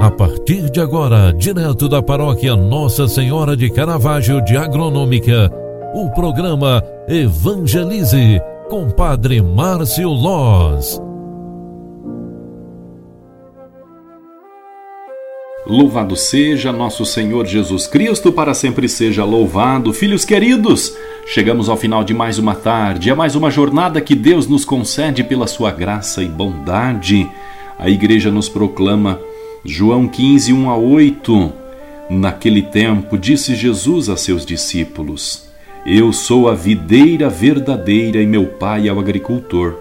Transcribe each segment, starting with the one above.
A partir de agora, direto da paróquia Nossa Senhora de Caravaggio de Agronômica, o programa Evangelize com Padre Márcio Loz. Louvado seja nosso Senhor Jesus Cristo, para sempre seja louvado. Filhos queridos, chegamos ao final de mais uma tarde, a mais uma jornada que Deus nos concede pela sua graça e bondade. A igreja nos proclama João 15, 1 a 8. Naquele tempo, disse Jesus a seus discípulos: Eu sou a videira verdadeira e meu pai é o agricultor.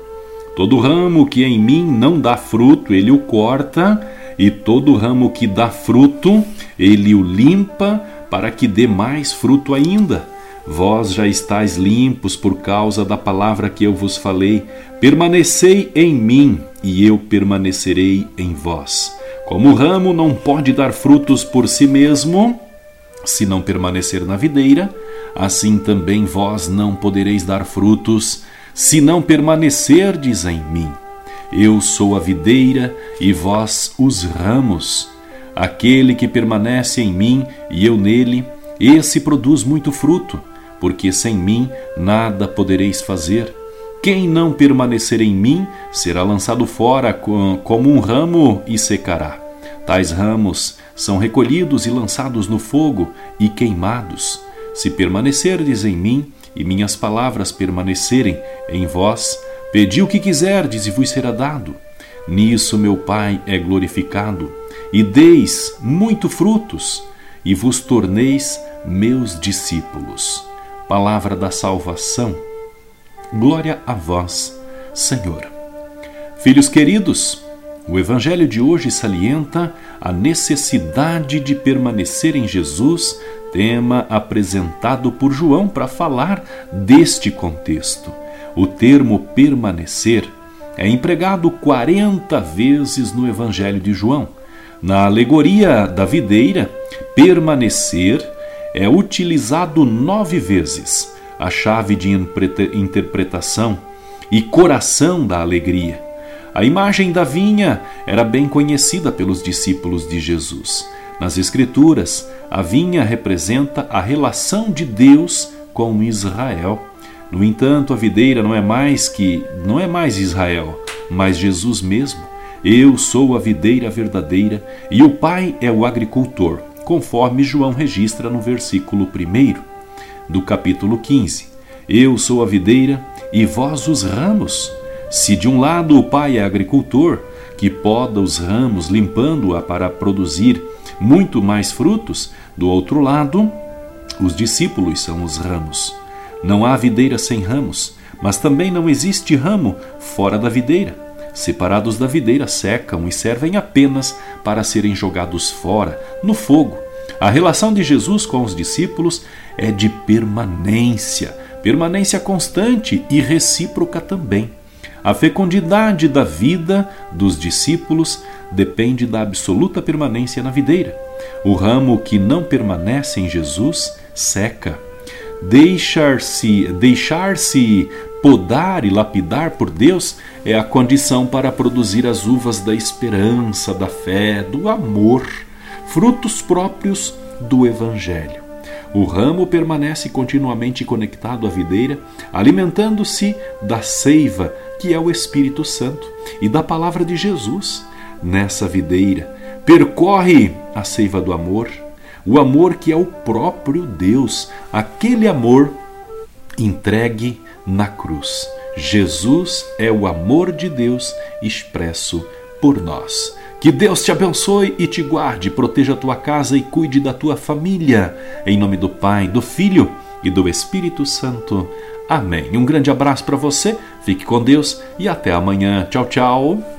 Todo ramo que em mim não dá fruto, ele o corta, e todo ramo que dá fruto, ele o limpa, para que dê mais fruto ainda. Vós já estáis limpos por causa da palavra que eu vos falei. Permanecei em mim, e eu permanecerei em vós. Como o ramo não pode dar frutos por si mesmo, se não permanecer na videira, assim também vós não podereis dar frutos, se não permanecerdes em mim. Eu sou a videira e vós os ramos. Aquele que permanece em mim e eu nele, esse produz muito fruto, porque sem mim nada podereis fazer. Quem não permanecer em mim será lançado fora como um ramo e secará. Tais ramos são recolhidos e lançados no fogo e queimados. Se permanecerdes em mim e minhas palavras permanecerem em vós, pedi o que quiserdes e vos será dado. Nisso meu Pai é glorificado, e deis muito frutos, e vos torneis meus discípulos. Palavra da salvação Glória a vós, Senhor. Filhos queridos, o Evangelho de hoje salienta a necessidade de permanecer em Jesus, tema apresentado por João para falar deste contexto. O termo permanecer é empregado 40 vezes no Evangelho de João. Na alegoria da videira, permanecer é utilizado nove vezes a chave de interpretação e coração da alegria. A imagem da vinha era bem conhecida pelos discípulos de Jesus. Nas Escrituras, a vinha representa a relação de Deus com Israel. No entanto, a videira não é mais que não é mais Israel, mas Jesus mesmo. Eu sou a videira verdadeira e o Pai é o agricultor, conforme João registra no versículo 1 do capítulo 15. Eu sou a videira e vós os ramos. Se de um lado o pai é agricultor, que poda os ramos, limpando-a para produzir muito mais frutos, do outro lado, os discípulos são os ramos. Não há videira sem ramos, mas também não existe ramo fora da videira. Separados da videira, secam e servem apenas para serem jogados fora, no fogo. A relação de Jesus com os discípulos é de permanência, permanência constante e recíproca também. A fecundidade da vida dos discípulos depende da absoluta permanência na videira. O ramo que não permanece em Jesus seca. Deixar-se deixar-se podar e lapidar por Deus é a condição para produzir as uvas da esperança, da fé, do amor, frutos próprios do evangelho. O ramo permanece continuamente conectado à videira, alimentando-se da seiva, que é o Espírito Santo, e da palavra de Jesus. Nessa videira, percorre a seiva do amor, o amor que é o próprio Deus, aquele amor entregue na cruz. Jesus é o amor de Deus expresso por nós. Que Deus te abençoe e te guarde, proteja a tua casa e cuide da tua família. Em nome do Pai, do Filho e do Espírito Santo. Amém. Um grande abraço para você, fique com Deus e até amanhã. Tchau, tchau.